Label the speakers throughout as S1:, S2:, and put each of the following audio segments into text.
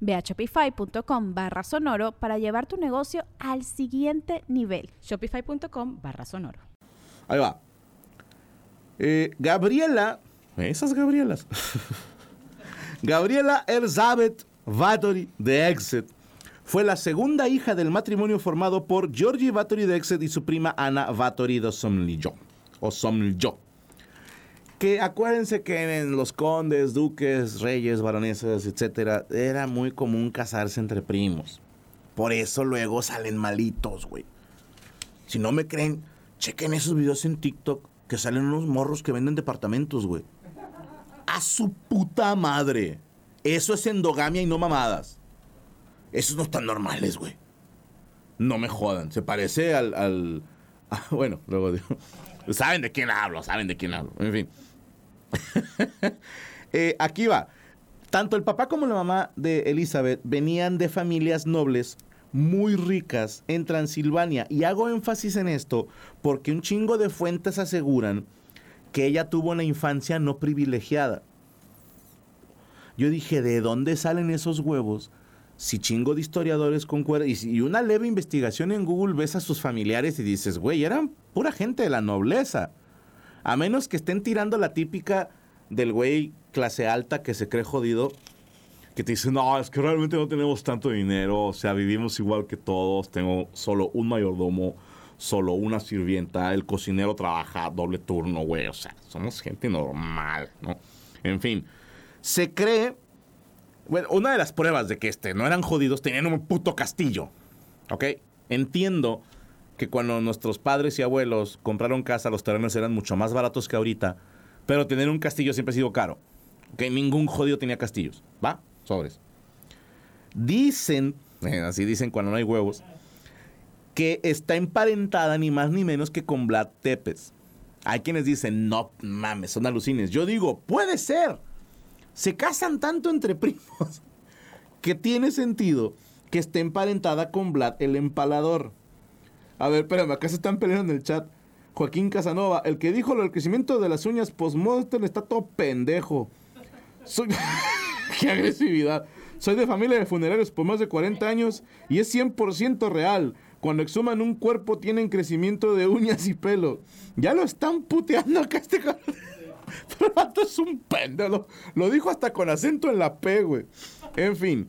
S1: Ve a shopify.com barra sonoro para llevar tu negocio al siguiente nivel.
S2: Shopify.com barra sonoro.
S3: Ahí va. Eh, Gabriela, esas Gabrielas. Gabriela Elizabeth Vattori de Exet fue la segunda hija del matrimonio formado por Georgie Vattori de Exet y su prima Ana Vattori de Somlyo. O Somlyo que acuérdense que en los condes, duques, reyes, baronesas, etcétera, era muy común casarse entre primos. Por eso luego salen malitos, güey. Si no me creen, chequen esos videos en TikTok que salen unos morros que venden departamentos, güey. A su puta madre. Eso es endogamia y no mamadas. Esos no están normales, güey. No me jodan. Se parece al. al bueno, luego digo. Saben de quién hablo, saben de quién hablo. En fin. Eh, aquí va. Tanto el papá como la mamá de Elizabeth venían de familias nobles muy ricas en Transilvania. Y hago énfasis en esto porque un chingo de fuentes aseguran que ella tuvo una infancia no privilegiada. Yo dije, ¿de dónde salen esos huevos? Si chingo de historiadores concuerdan, y, una leve investigación en Google ves a sus familiares y dices, güey, eran pura gente de la nobleza. A menos que estén tirando la típica del güey clase alta que se cree jodido, que te dice, no, es que realmente no tenemos tanto dinero, o sea, vivimos igual que todos, tengo solo un mayordomo, solo una sirvienta, el cocinero trabaja doble turno, güey, o sea, somos gente normal, ¿no? En fin, se cree, bueno, una de las pruebas de que este no eran jodidos, tenían un puto castillo, ¿ok? Entiendo que cuando nuestros padres y abuelos compraron casa, los terrenos eran mucho más baratos que ahorita, pero tener un castillo siempre ha sido caro. Que ningún jodido tenía castillos. ¿Va? Sobres. Dicen, eh, así dicen cuando no hay huevos, que está emparentada ni más ni menos que con Vlad Tepes. Hay quienes dicen, no mames, son alucines. Yo digo, puede ser. Se casan tanto entre primos que tiene sentido que esté emparentada con Vlad el empalador. A ver, espérame, acá se están peleando en el chat. Joaquín Casanova, el que dijo lo del crecimiento de las uñas postmodern está todo pendejo. Soy... ¡Qué agresividad! Soy de familia de funerarios por más de 40 años y es 100% real. Cuando exhuman un cuerpo tienen crecimiento de uñas y pelo. Ya lo están puteando acá este. Pero es un pendejo. Lo dijo hasta con acento en la P, güey. En fin.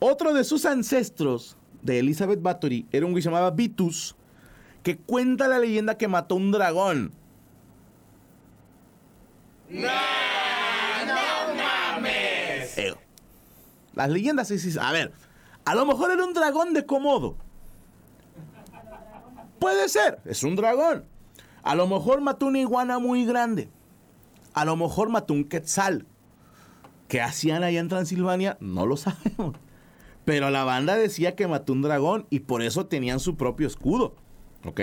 S3: Otro de sus ancestros de Elizabeth Bathory era un güey que se llamaba Vitus, que cuenta la leyenda que mató un dragón. ¡No! ¡No mames! las leyendas sí, A ver, a lo mejor era un dragón de Komodo. Puede ser, es un dragón. A lo mejor mató una iguana muy grande. A lo mejor mató un quetzal. ¿Qué hacían allá en Transilvania? No lo sabemos. Pero la banda decía que mató un dragón y por eso tenían su propio escudo. ¿Ok?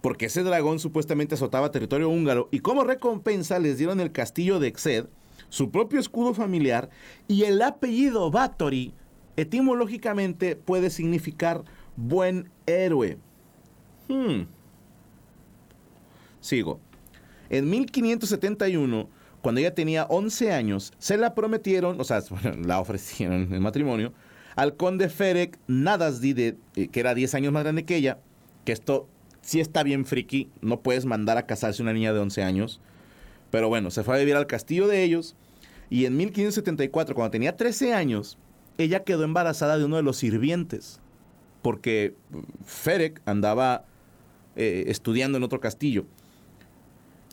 S3: Porque ese dragón supuestamente azotaba territorio húngaro y como recompensa les dieron el castillo de Exed, su propio escudo familiar y el apellido Bathory, etimológicamente puede significar buen héroe. Hmm. Sigo. En 1571, cuando ella tenía 11 años, se la prometieron, o sea, la ofrecieron en matrimonio, al conde Ferek Nadasdi, eh, que era 10 años más grande que ella, que esto sí está bien friki, no puedes mandar a casarse una niña de 11 años, pero bueno, se fue a vivir al castillo de ellos, y en 1574, cuando tenía 13 años, ella quedó embarazada de uno de los sirvientes, porque Ferek andaba eh, estudiando en otro castillo.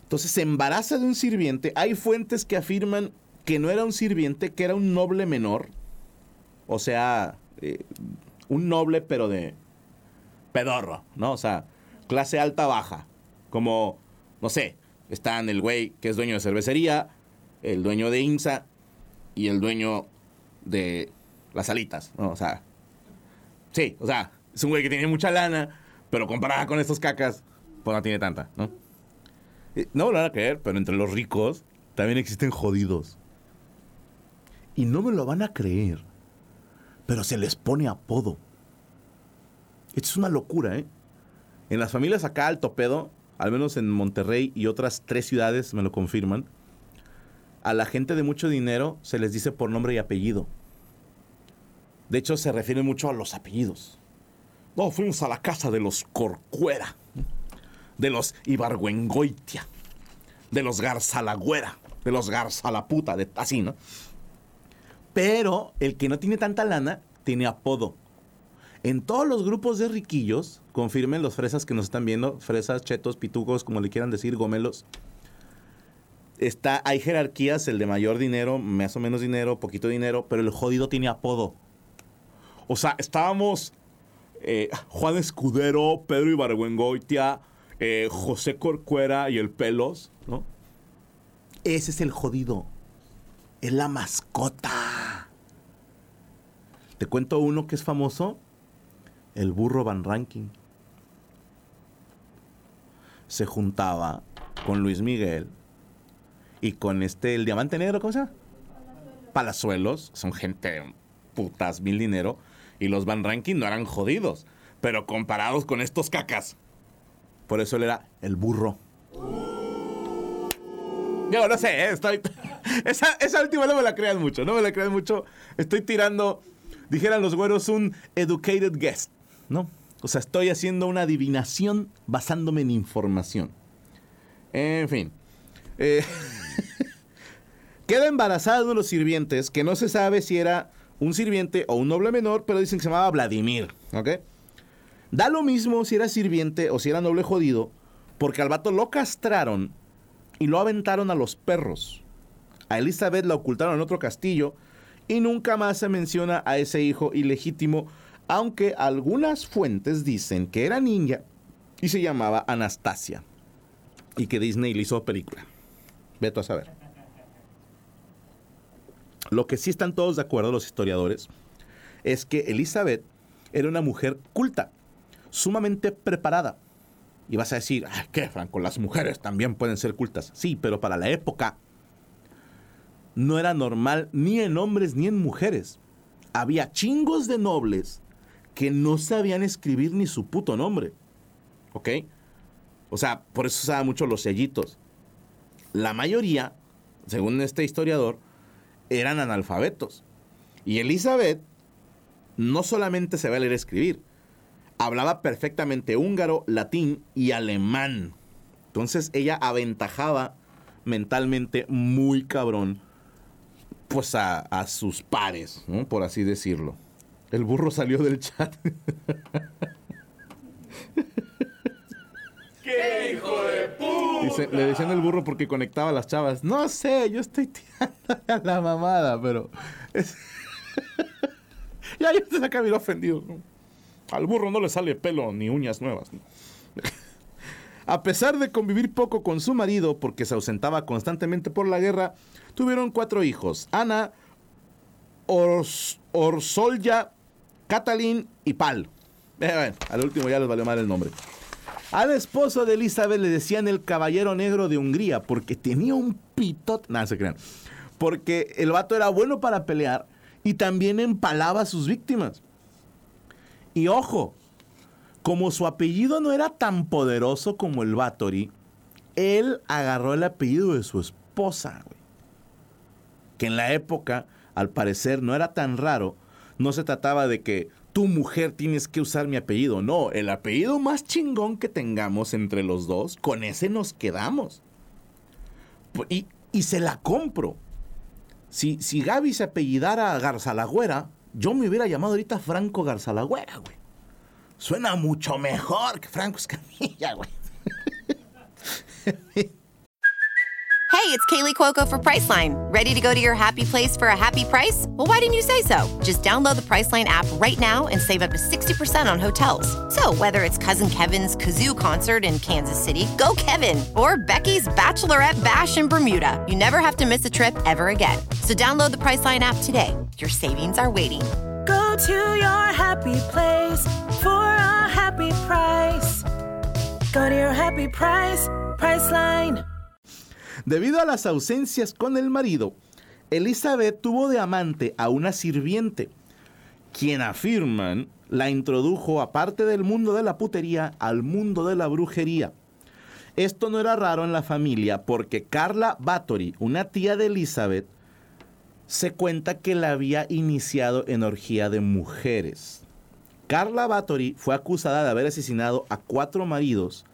S3: Entonces se embaraza de un sirviente. Hay fuentes que afirman que no era un sirviente, que era un noble menor. O sea, eh, un noble pero de pedorro, ¿no? O sea, clase alta baja. Como, no sé, están el güey que es dueño de cervecería, el dueño de INSA y el dueño de las alitas, ¿no? O sea, sí, o sea, es un güey que tiene mucha lana, pero comparada con estos cacas, pues no tiene tanta, ¿no? Eh, No me lo van a creer, pero entre los ricos también existen jodidos. Y no me lo van a creer, pero se les pone apodo. Esto es una locura, ¿eh? En las familias acá alto pedo, al menos en Monterrey y otras tres ciudades me lo confirman, a la gente de mucho dinero se les dice por nombre y apellido. De hecho, se refiere mucho a los apellidos. No, fuimos a la casa de los Corcuera, de los Ibargüengoitia, de los Garzalagüera, de los Garzalaputa, de, así, ¿no? Pero el que no tiene tanta lana tiene apodo. En todos los grupos de riquillos, confirmen los fresas que nos están viendo, fresas, chetos, pitucos, como le quieran decir, gomelos. Está, hay jerarquías, el de mayor dinero, más o menos dinero, poquito dinero, pero el jodido tiene apodo. O sea, estábamos eh, Juan Escudero, Pedro Ibargüengoitia, eh, José Corcuera y el Pelos, ¿no? Ese es el jodido. Es la mascota. Te cuento uno que es famoso. El burro Van Ranking. Se juntaba con Luis Miguel y con este, el diamante negro, ¿cómo se llama? Palazuelos. Son gente putas, mil dinero. Y los Van Ranking no eran jodidos. Pero comparados con estos cacas. Por eso él era el burro. Yo no sé, eh, estoy. Esa, esa última no me la crean mucho, no me la crean mucho. Estoy tirando, dijeran los güeros, un educated guess, ¿no? O sea, estoy haciendo una adivinación basándome en información. En fin. Eh, queda embarazada uno de los sirvientes, que no se sabe si era un sirviente o un noble menor, pero dicen que se llamaba Vladimir, ¿ok? Da lo mismo si era sirviente o si era noble jodido, porque al vato lo castraron y lo aventaron a los perros. A Elizabeth la ocultaron en otro castillo y nunca más se menciona a ese hijo ilegítimo, aunque algunas fuentes dicen que era niña y se llamaba Anastasia y que Disney le hizo película. Veto a saber. Lo que sí están todos de acuerdo los historiadores es que Elizabeth era una mujer culta, sumamente preparada. Y vas a decir, "Ay, ¿qué, Franco? Las mujeres también pueden ser cultas. Sí, pero para la época no era normal ni en hombres ni en mujeres. Había chingos de nobles que no sabían escribir ni su puto nombre. ¿Ok? O sea, por eso usaban mucho los sellitos. La mayoría, según este historiador, eran analfabetos. Y Elizabeth no solamente se va a leer escribir, hablaba perfectamente húngaro, latín y alemán. Entonces ella aventajaba mentalmente muy cabrón pues a, a sus pares, ¿no? por así decirlo. El burro salió del chat.
S4: ¡Qué hijo de puta!
S3: Dice- le decían el burro porque conectaba a las chavas. No sé, yo estoy tirando a la mamada, pero. es- ya yo te acá bien ofendido. ¿no? Al burro no le sale pelo ni uñas nuevas. a pesar de convivir poco con su marido porque se ausentaba constantemente por la guerra, tuvieron cuatro hijos: Ana, Ors- Orsolya, Catalín y Pal. Eh, bueno, al último ya les valió mal el nombre. Al esposo de Elizabeth le decían el caballero negro de Hungría porque tenía un pitote. Nada, se crean. Porque el vato era bueno para pelear y también empalaba a sus víctimas. Y ojo, como su apellido no era tan poderoso como el Bathory, él agarró el apellido de su esposa, güey. Que en la época, al parecer, no era tan raro. No se trataba de que tu mujer tienes que usar mi apellido. No, el apellido más chingón que tengamos entre los dos, con ese nos quedamos. Y, y se la compro. Si, si Gaby se apellidara Garzalagüera, yo me hubiera llamado ahorita Franco Garzalagüera, güey. Suena mucho mejor que Franco Escamilla, güey.
S5: Hey, it's Kaylee Cuoco for Priceline. Ready to go to your happy place for a happy price? Well, why didn't you say so? Just download the Priceline app right now and save up to 60% on hotels. So, whether it's Cousin Kevin's Kazoo concert in Kansas City, go Kevin, or Becky's Bachelorette Bash in Bermuda, you never have to miss a trip ever again. So, download the Priceline app today. Your savings are waiting.
S6: Go to your happy place for a happy price. Go to your happy price, Priceline.
S3: Debido a las ausencias con el marido, Elizabeth tuvo de amante a una sirviente, quien afirman la introdujo aparte del mundo de la putería al mundo de la brujería. Esto no era raro en la familia porque Carla Bathory, una tía de Elizabeth, se cuenta que la había iniciado en orgía de mujeres. Carla Bathory fue acusada de haber asesinado a cuatro maridos,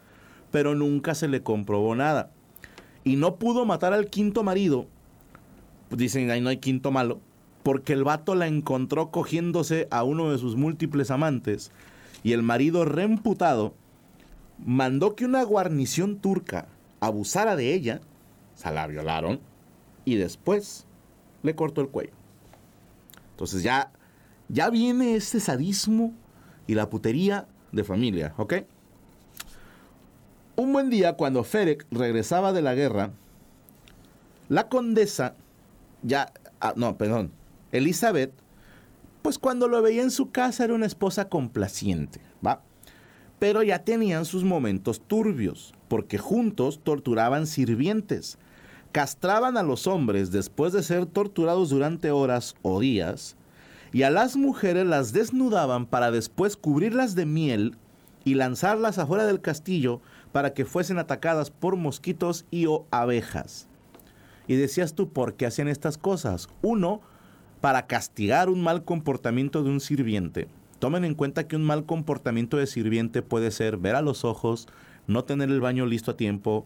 S3: pero nunca se le comprobó nada y no pudo matar al quinto marido, dicen ahí no hay quinto malo, porque el vato la encontró cogiéndose a uno de sus múltiples amantes y el marido reemputado mandó que una guarnición turca abusara de ella, o sea, la violaron y después le cortó el cuello. Entonces ya, ya viene este sadismo y la putería de familia, ¿ok? Un buen día, cuando Ferek regresaba de la guerra, la condesa, ya, ah, no, perdón, Elizabeth, pues cuando lo veía en su casa era una esposa complaciente, ¿va? Pero ya tenían sus momentos turbios, porque juntos torturaban sirvientes, castraban a los hombres después de ser torturados durante horas o días, y a las mujeres las desnudaban para después cubrirlas de miel y lanzarlas afuera del castillo para que fuesen atacadas por mosquitos y o abejas. Y decías tú, ¿por qué hacían estas cosas? Uno, para castigar un mal comportamiento de un sirviente. Tomen en cuenta que un mal comportamiento de sirviente puede ser ver a los ojos, no tener el baño listo a tiempo,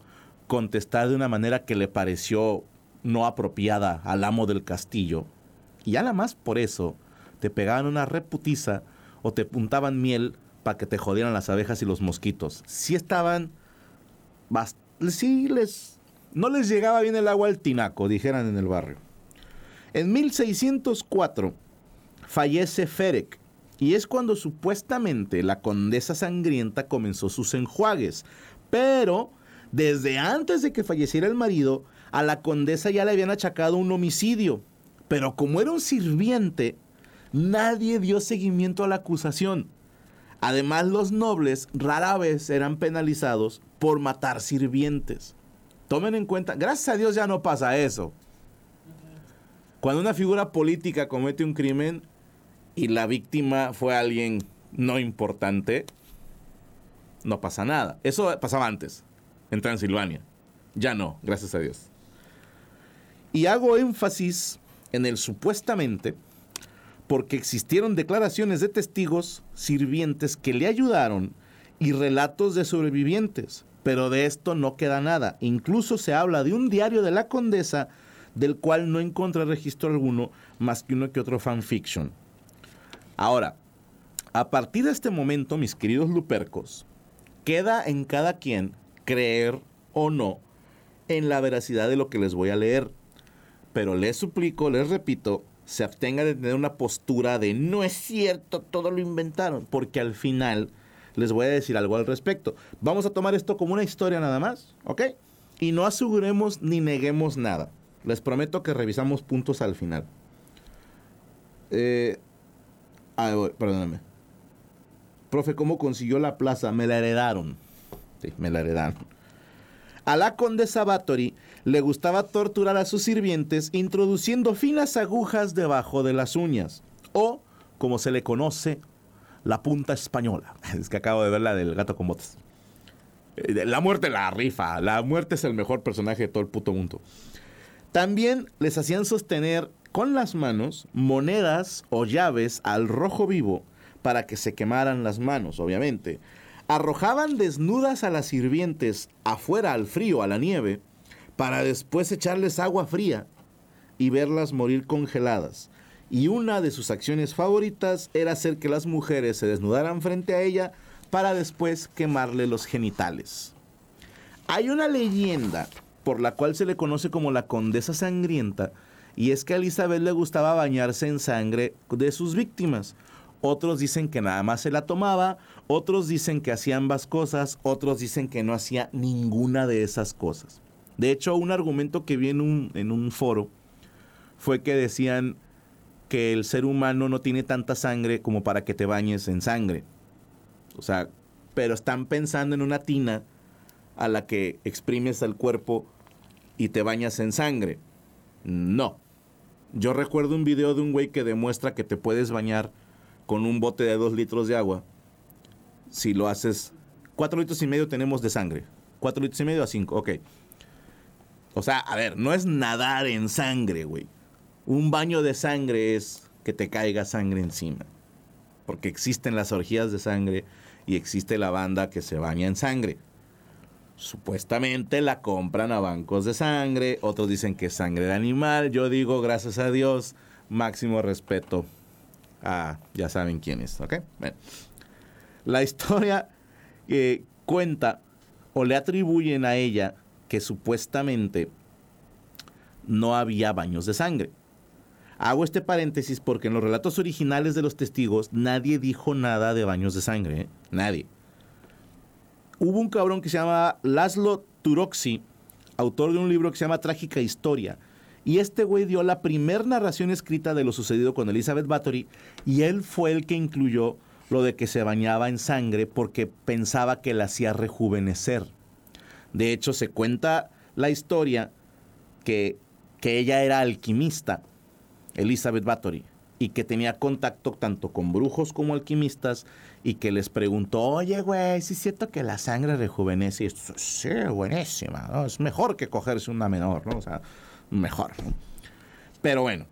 S3: contestar de una manera que le pareció no apropiada al amo del castillo. Y nada más por eso te pegaban una reputiza o te puntaban miel para que te jodieran las abejas y los mosquitos. Si estaban sí les, no les llegaba bien el agua al tinaco, dijeran en el barrio. En 1604 fallece Ferek y es cuando supuestamente la condesa sangrienta comenzó sus enjuagues. Pero desde antes de que falleciera el marido, a la condesa ya le habían achacado un homicidio. Pero como era un sirviente, nadie dio seguimiento a la acusación. Además, los nobles rara vez eran penalizados por matar sirvientes. Tomen en cuenta, gracias a Dios ya no pasa eso. Cuando una figura política comete un crimen y la víctima fue alguien no importante, no pasa nada. Eso pasaba antes, en Transilvania. Ya no, gracias a Dios. Y hago énfasis en el supuestamente porque existieron declaraciones de testigos sirvientes que le ayudaron y relatos de sobrevivientes, pero de esto no queda nada. Incluso se habla de un diario de la condesa del cual no encontré registro alguno más que uno que otro fanfiction. Ahora, a partir de este momento, mis queridos lupercos, queda en cada quien creer o no en la veracidad de lo que les voy a leer. Pero les suplico, les repito, se abstenga de tener una postura de no es cierto, todo lo inventaron, porque al final les voy a decir algo al respecto. Vamos a tomar esto como una historia nada más, ¿ok? Y no aseguremos ni neguemos nada. Les prometo que revisamos puntos al final. Eh, ah, perdóname. Profe, ¿cómo consiguió la plaza? Me la heredaron. Me la heredaron. A la condesa Bathory le gustaba torturar a sus sirvientes introduciendo finas agujas debajo de las uñas, o, como se le conoce, la punta española. Es que acabo de ver la del gato con botas. Eh, la muerte la rifa, la muerte es el mejor personaje de todo el puto mundo. También les hacían sostener con las manos monedas o llaves al rojo vivo para que se quemaran las manos, obviamente arrojaban desnudas a las sirvientes afuera al frío, a la nieve, para después echarles agua fría y verlas morir congeladas. y una de sus acciones favoritas era hacer que las mujeres se desnudaran frente a ella para después quemarle los genitales. Hay una leyenda por la cual se le conoce como la condesa sangrienta, y es que a Elizabeth le gustaba bañarse en sangre de sus víctimas. Otros dicen que nada más se la tomaba, otros dicen que hacía ambas cosas, otros dicen que no hacía ninguna de esas cosas. De hecho, un argumento que vi en un, foro fue que decían que el ser humano no tiene tanta sangre como para que te bañes en sangre. O sea, pero están pensando en una tina a la que exprimes al cuerpo y te bañas en sangre. No. Yo recuerdo un video de un güey que demuestra que te puedes bañar con un bote de dos litros de agua. Si lo haces, cuatro litros y medio tenemos de sangre. Cuatro litros y medio a cinco, ok. O sea, a ver, no es nadar en sangre, güey. Un baño de sangre es que te caiga sangre encima. Porque existen las orgías de sangre y existe la banda que se baña en sangre. Supuestamente la compran a bancos de sangre, otros dicen que es sangre de animal. Yo digo, gracias a Dios, máximo respeto a ya saben quién es, ¿ok? La historia cuenta o le atribuyen a ella que supuestamente no había baños de sangre. Hago este paréntesis porque en los relatos originales de los testigos nadie dijo nada de baños de sangre, ¿eh? nadie. Hubo un cabrón que se llama Laszlo Turoxi, autor de un libro que se llama Trágica Historia, y este güey dio la primer narración escrita de lo sucedido con Elizabeth Bathory, y él fue el que incluyó lo de que se bañaba en sangre porque pensaba que la hacía rejuvenecer. De hecho, se cuenta la historia que, que ella era alquimista, Elizabeth Bathory, y que tenía contacto tanto con brujos como alquimistas y que les preguntó, oye, güey, si es cierto que la sangre rejuvenece. Y esto, sí, buenísima, ¿no? Es mejor que cogerse una menor, ¿no? O sea, mejor. Pero bueno,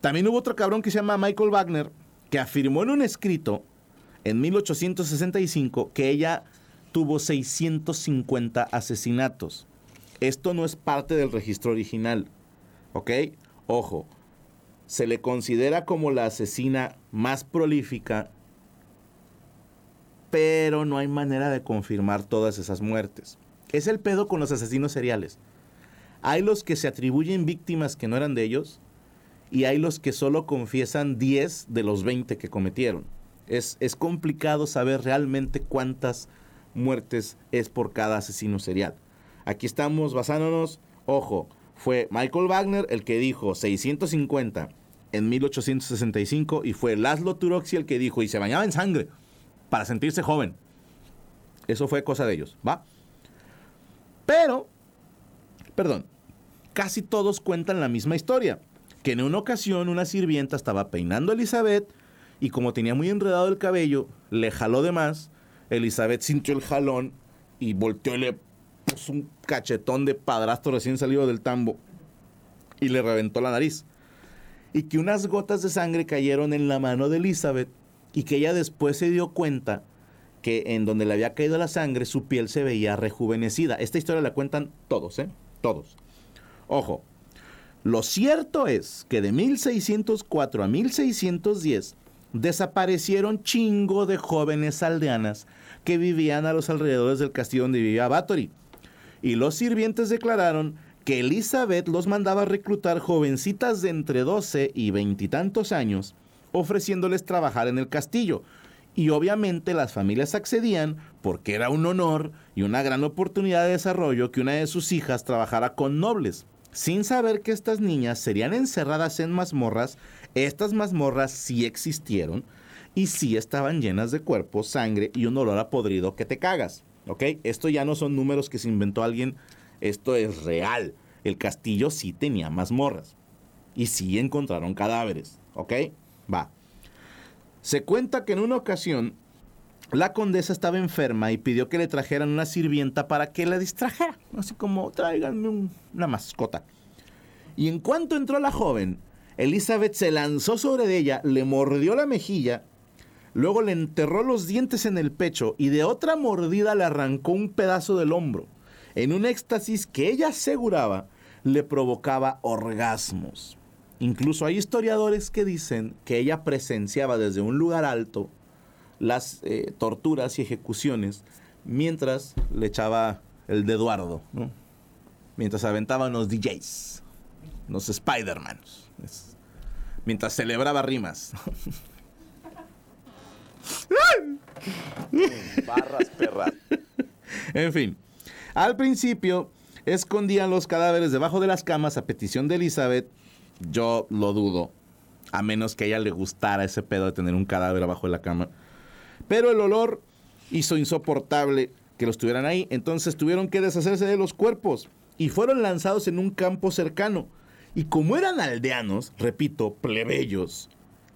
S3: también hubo otro cabrón que se llama Michael Wagner, que afirmó en un escrito en 1865 que ella tuvo 650 asesinatos. Esto no es parte del registro original, ¿ok? Ojo, se le considera como la asesina más prolífica, pero no hay manera de confirmar todas esas muertes. Es el pedo con los asesinos seriales. Hay los que se atribuyen víctimas que no eran de ellos y hay los que solo confiesan 10 de los 20 que cometieron. Es, es complicado saber realmente cuántas muertes es por cada asesino serial. Aquí estamos basándonos, ojo, fue Michael Wagner el que dijo 650 en 1865 y fue Laszlo Turoxi el que dijo y se bañaba en sangre para sentirse joven. Eso fue cosa de ellos, ¿va? Pero, perdón, casi todos cuentan la misma historia, que en una ocasión una sirvienta estaba peinando a Elizabeth y como tenía muy enredado el cabello, le jaló de más Elizabeth sintió el jalón y volteó y le puso un cachetón de padrastro recién salido del tambo y le reventó la nariz. Y que unas gotas de sangre cayeron en la mano de Elizabeth y que ella después se dio cuenta que en donde le había caído la sangre su piel se veía rejuvenecida. Esta historia la cuentan todos, ¿eh? Todos. Ojo, lo cierto es que de 1604 a 1610 desaparecieron chingo de jóvenes aldeanas que vivían a los alrededores del castillo donde vivía Bathory. Y los sirvientes declararon que Elizabeth los mandaba reclutar jovencitas de entre 12 y veintitantos años, ofreciéndoles trabajar en el castillo. Y obviamente las familias accedían porque era un honor y una gran oportunidad de desarrollo que una de sus hijas trabajara con nobles, sin saber que estas niñas serían encerradas en mazmorras estas mazmorras sí existieron y sí estaban llenas de cuerpo, sangre y un olor a podrido que te cagas. ¿Ok? Esto ya no son números que se inventó alguien, esto es real. El castillo sí tenía mazmorras y sí encontraron cadáveres. ¿Ok? Va. Se cuenta que en una ocasión la condesa estaba enferma y pidió que le trajeran una sirvienta para que la distrajera. Así como, tráiganme una mascota. Y en cuanto entró la joven, Elizabeth se lanzó sobre ella, le mordió la mejilla, luego le enterró los dientes en el pecho y de otra mordida le arrancó un pedazo del hombro, en un éxtasis que ella aseguraba le provocaba orgasmos. Incluso hay historiadores que dicen que ella presenciaba desde un lugar alto las eh, torturas y ejecuciones mientras le echaba el de Eduardo, ¿no? mientras aventaban los DJs, los Spider-Man, mientras celebraba rimas.
S7: Barras perras.
S3: En fin, al principio escondían los cadáveres debajo de las camas a petición de Elizabeth. Yo lo dudo, a menos que a ella le gustara ese pedo de tener un cadáver abajo de la cama. Pero el olor hizo insoportable que los tuvieran ahí, entonces tuvieron que deshacerse de los cuerpos y fueron lanzados en un campo cercano. Y como eran aldeanos, repito, plebeyos,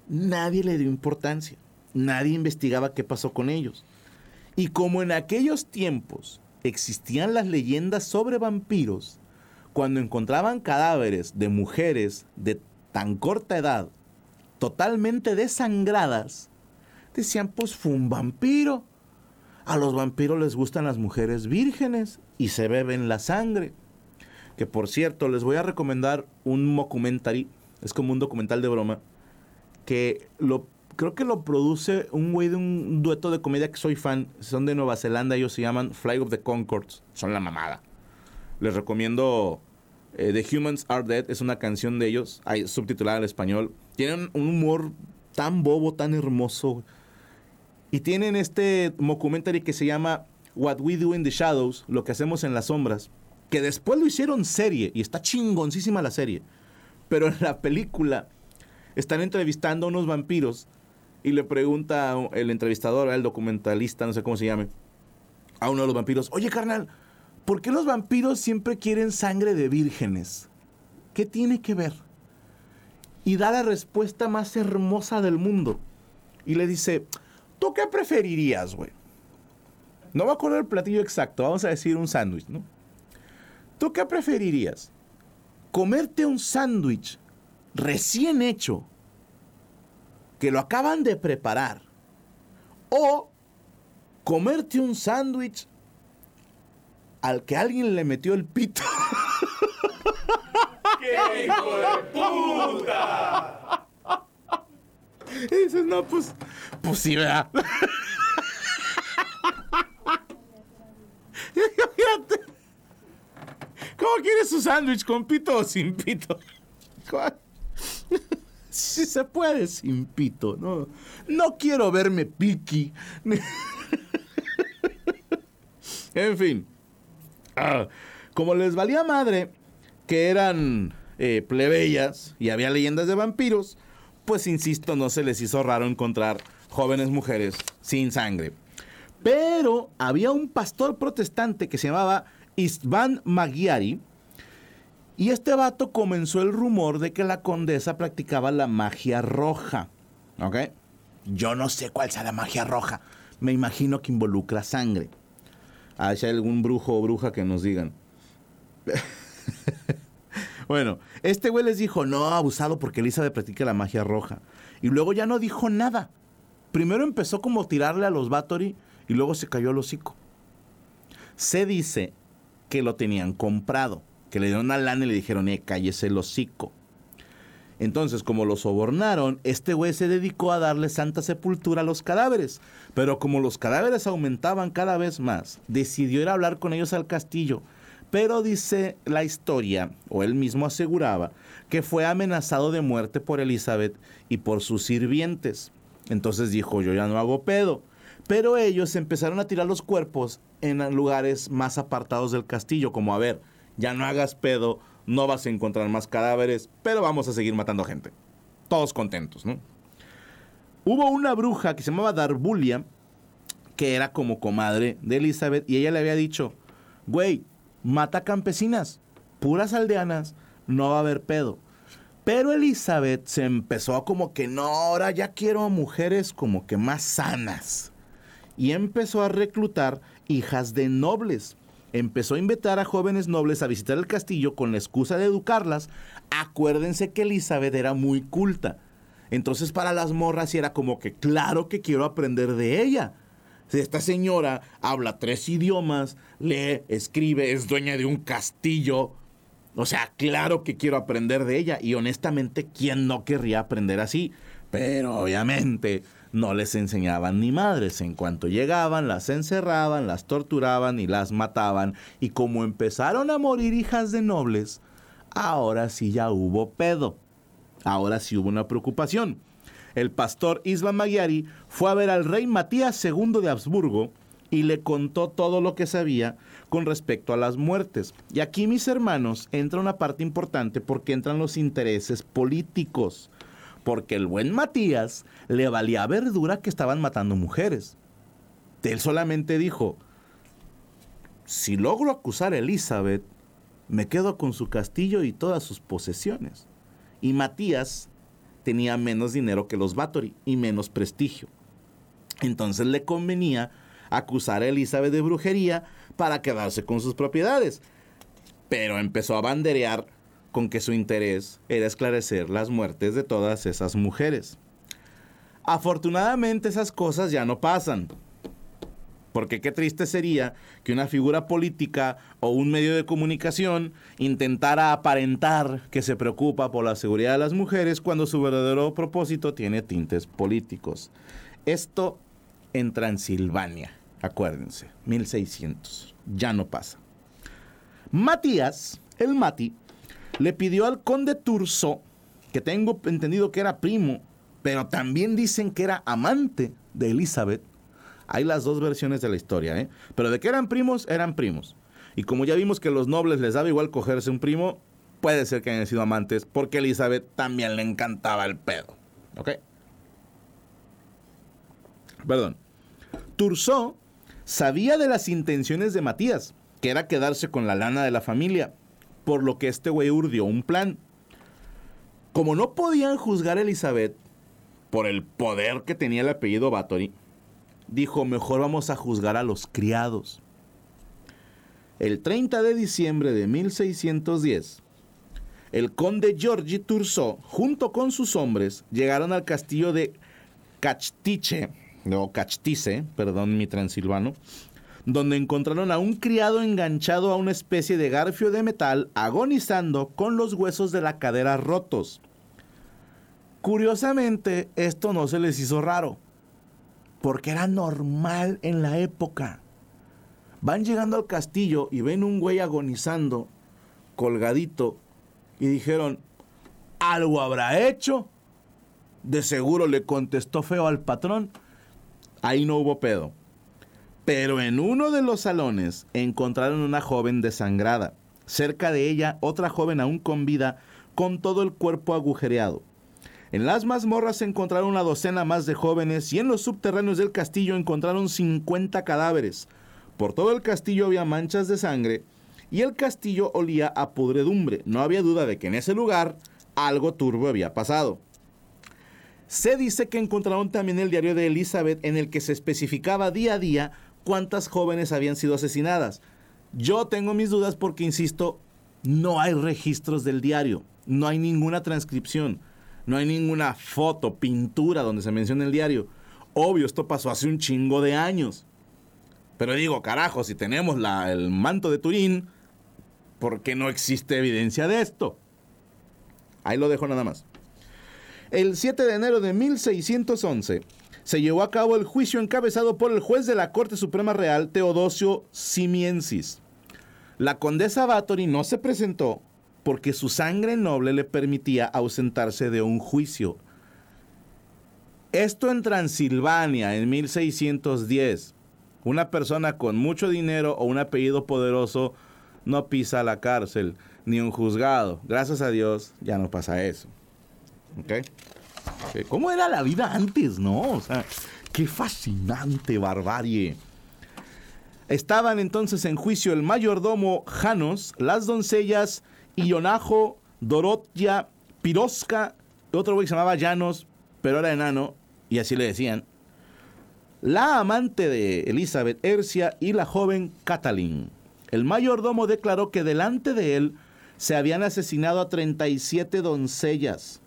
S3: nadie le dio importancia. Nadie investigaba qué pasó con ellos. Y como en aquellos tiempos existían las leyendas sobre vampiros, cuando encontraban cadáveres de mujeres de tan corta edad, totalmente desangradas, decían, pues fue un vampiro. A los vampiros les gustan las mujeres vírgenes y se beben la sangre. Que por cierto, les voy a recomendar un documentary, es como un documental de broma, que lo creo que lo produce un güey de un dueto de comedia que soy fan. Son de Nueva Zelanda, ellos se llaman Fly of the Concords. Son la mamada. Les recomiendo eh, The Humans Are Dead, es una canción de ellos, hay subtitulada al español. Tienen un humor tan bobo, tan hermoso. Y tienen este documentary que se llama What We Do in the Shadows, lo que hacemos en las sombras, que después lo hicieron serie y está chingoncísima la serie. Pero en la película están entrevistando a unos vampiros y le pregunta el entrevistador, el documentalista, no sé cómo se llame, a uno de los vampiros, oye carnal, ¿por qué los vampiros siempre quieren sangre de vírgenes? ¿Qué tiene que ver? Y da la respuesta más hermosa del mundo. Y le dice, ¿tú qué preferirías, güey? No me acuerdo el platillo exacto, vamos a decir un sándwich, ¿no? ¿Tú qué preferirías? ¿Comerte un sándwich recién hecho que lo acaban de preparar o comerte un sándwich al que alguien le metió el pito.
S4: ¡Qué hijo de puta!
S3: No, pues, pues sí, ¿verdad? ¿Cómo quieres su sándwich con pito o sin pito? Si se puede sin pito, ¿no? No quiero verme piqui. en fin. Ah, como les valía madre que eran eh, plebeyas y había leyendas de vampiros, pues insisto, no se les hizo raro encontrar jóvenes mujeres sin sangre. Pero había un pastor protestante que se llamaba Istvan Maghiari, y este vato comenzó el rumor de que la condesa practicaba la magia roja. ¿Ok? Yo no sé cuál sea la magia roja. Me imagino que involucra sangre. Ah, si hay algún brujo o bruja que nos digan. bueno, este güey les dijo, no, abusado porque Elizabeth practica la magia roja. Y luego ya no dijo nada. Primero empezó como tirarle a los Bathory y luego se cayó el hocico. Se dice que lo tenían comprado que le dieron a lana y le dijeron, eh, cállese el hocico. Entonces, como lo sobornaron, este güey se dedicó a darle santa sepultura a los cadáveres. Pero como los cadáveres aumentaban cada vez más, decidió ir a hablar con ellos al castillo. Pero dice la historia, o él mismo aseguraba, que fue amenazado de muerte por Elizabeth y por sus sirvientes. Entonces dijo, yo ya no hago pedo. Pero ellos empezaron a tirar los cuerpos en lugares más apartados del castillo, como a ver, ya no hagas pedo, no vas a encontrar más cadáveres, pero vamos a seguir matando gente. Todos contentos, ¿no? Hubo una bruja que se llamaba Darbulia, que era como comadre de Elizabeth, y ella le había dicho, güey, mata campesinas, puras aldeanas, no va a haber pedo. Pero Elizabeth se empezó a como que no, ahora ya quiero mujeres como que más sanas. Y empezó a reclutar hijas de nobles empezó a invitar a jóvenes nobles a visitar el castillo con la excusa de educarlas. Acuérdense que Elizabeth era muy culta. Entonces para las morras era como que claro que quiero aprender de ella. Esta señora habla tres idiomas, lee, escribe, es dueña de un castillo. O sea, claro que quiero aprender de ella y honestamente, ¿quién no querría aprender así? Pero obviamente no les enseñaban ni madres. En cuanto llegaban, las encerraban, las torturaban y las mataban. Y como empezaron a morir hijas de nobles, ahora sí ya hubo pedo. Ahora sí hubo una preocupación. El pastor Isla Magyari fue a ver al rey Matías II de Habsburgo y le contó todo lo que sabía con respecto a las muertes. Y aquí, mis hermanos, entra una parte importante porque entran los intereses políticos porque el buen Matías le valía verdura que estaban matando mujeres. Él solamente dijo, si logro acusar a Elizabeth, me quedo con su castillo y todas sus posesiones. Y Matías tenía menos dinero que los Bathory y menos prestigio. Entonces le convenía acusar a Elizabeth de brujería para quedarse con sus propiedades. Pero empezó a banderear con que su interés era esclarecer las muertes de todas esas mujeres. Afortunadamente esas cosas ya no pasan. Porque qué triste sería que una figura política o un medio de comunicación intentara aparentar que se preocupa por la seguridad de las mujeres cuando su verdadero propósito tiene tintes políticos. Esto en Transilvania, acuérdense, 1600. Ya no pasa. Matías, el Mati, le pidió al conde Turso, que tengo entendido que era primo, pero también dicen que era amante de Elizabeth. Hay las dos versiones de la historia, ¿eh? Pero de que eran primos, eran primos. Y como ya vimos que los nobles les daba igual cogerse un primo, puede ser que hayan sido amantes, porque Elizabeth también le encantaba el pedo. ¿Ok? Perdón. Turso sabía de las intenciones de Matías, que era quedarse con la lana de la familia, por lo que este güey urdió un plan. Como no podían juzgar a Elizabeth por el poder que tenía el apellido Bathory, dijo, mejor vamos a juzgar a los criados. El 30 de diciembre de 1610, el conde Giorgi Turso, junto con sus hombres, llegaron al castillo de Cachtice, no Cachtice, perdón mi transilvano, donde encontraron a un criado enganchado a una especie de garfio de metal, agonizando con los huesos de la cadera rotos. Curiosamente, esto no se les hizo raro, porque era normal en la época. Van llegando al castillo y ven un güey agonizando, colgadito, y dijeron, ¿algo habrá hecho? De seguro le contestó feo al patrón. Ahí no hubo pedo. Pero en uno de los salones encontraron una joven desangrada. Cerca de ella otra joven aún con vida, con todo el cuerpo agujereado. En las mazmorras se encontraron una docena más de jóvenes y en los subterráneos del castillo encontraron 50 cadáveres. Por todo el castillo había manchas de sangre y el castillo olía a pudredumbre. No había duda de que en ese lugar algo turbo había pasado. Se dice que encontraron también el diario de Elizabeth en el que se especificaba día a día cuántas jóvenes habían sido asesinadas. Yo tengo mis dudas porque, insisto, no hay registros del diario, no hay ninguna transcripción, no hay ninguna foto, pintura donde se mencione el diario. Obvio, esto pasó hace un chingo de años. Pero digo, carajo, si tenemos la, el manto de Turín, ¿por qué no existe evidencia de esto? Ahí lo dejo nada más. El 7 de enero de 1611, se llevó a cabo el juicio encabezado por el juez de la Corte Suprema Real, Teodosio Simiensis. La condesa Bathory no se presentó porque su sangre noble le permitía ausentarse de un juicio. Esto en Transilvania en 1610. Una persona con mucho dinero o un apellido poderoso no pisa la cárcel ni un juzgado. Gracias a Dios ya no pasa eso. ¿Ok? ¿Cómo era la vida antes, no? O sea, qué fascinante barbarie. Estaban entonces en juicio el mayordomo Janos, las doncellas Ionajo, Dorotia, Pirosca, otro güey que se llamaba Llanos, pero era enano, y así le decían. La amante de Elizabeth Ercia y la joven Catalin. El mayordomo declaró que delante de él se habían asesinado a 37 doncellas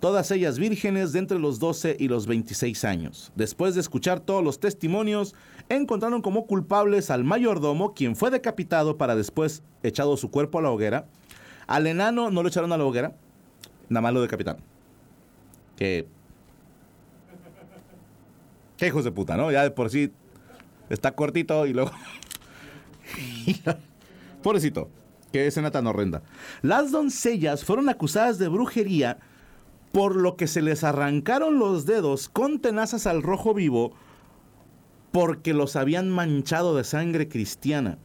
S3: todas ellas vírgenes de entre los 12 y los 26 años. Después de escuchar todos los testimonios, encontraron como culpables al mayordomo, quien fue decapitado para después echado su cuerpo a la hoguera. Al enano no lo echaron a la hoguera, nada más lo decapitaron. Que. Qué hijos de puta, ¿no? Ya de por sí está cortito y luego. Pobrecito, qué escena tan horrenda. Las doncellas fueron acusadas de brujería por lo que se les arrancaron los dedos con tenazas al rojo vivo porque los habían manchado de sangre cristiana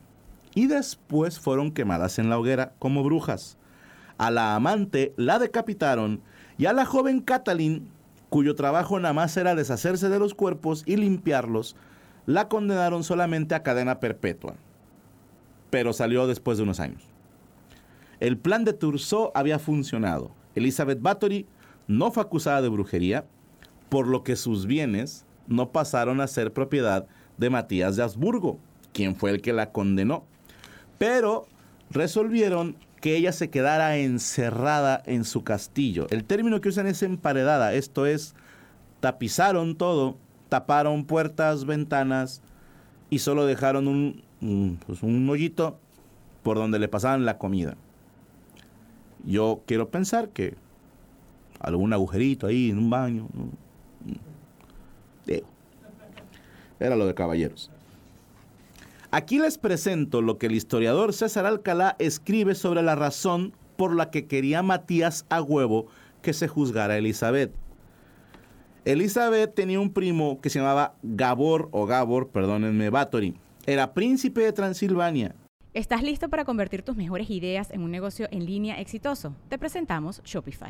S3: y después fueron quemadas en la hoguera como brujas. A la amante la decapitaron y a la joven Catalin, cuyo trabajo nada más era deshacerse de los cuerpos y limpiarlos, la condenaron solamente a cadena perpetua. Pero salió después de unos años. El plan de Turso había funcionado. Elizabeth Bathory no fue acusada de brujería, por lo que sus bienes no pasaron a ser propiedad de Matías de Habsburgo, quien fue el que la condenó. Pero resolvieron que ella se quedara encerrada en su castillo. El término que usan es emparedada, esto es, tapizaron todo, taparon puertas, ventanas y solo dejaron un, un, pues hoyito por donde le pasaban la comida. Yo quiero pensar que algún agujerito ahí en un baño. Era lo de caballeros. Aquí les presento lo que el historiador César Alcalá escribe sobre la razón por la que quería Matías a huevo que se juzgara a Elizabeth. Elizabeth tenía un primo que se llamaba Gabor o Gabor, perdónenme, Bathory. Era príncipe de Transilvania.
S2: ¿Estás listo para convertir tus mejores ideas en un negocio en línea exitoso? Te presentamos Shopify.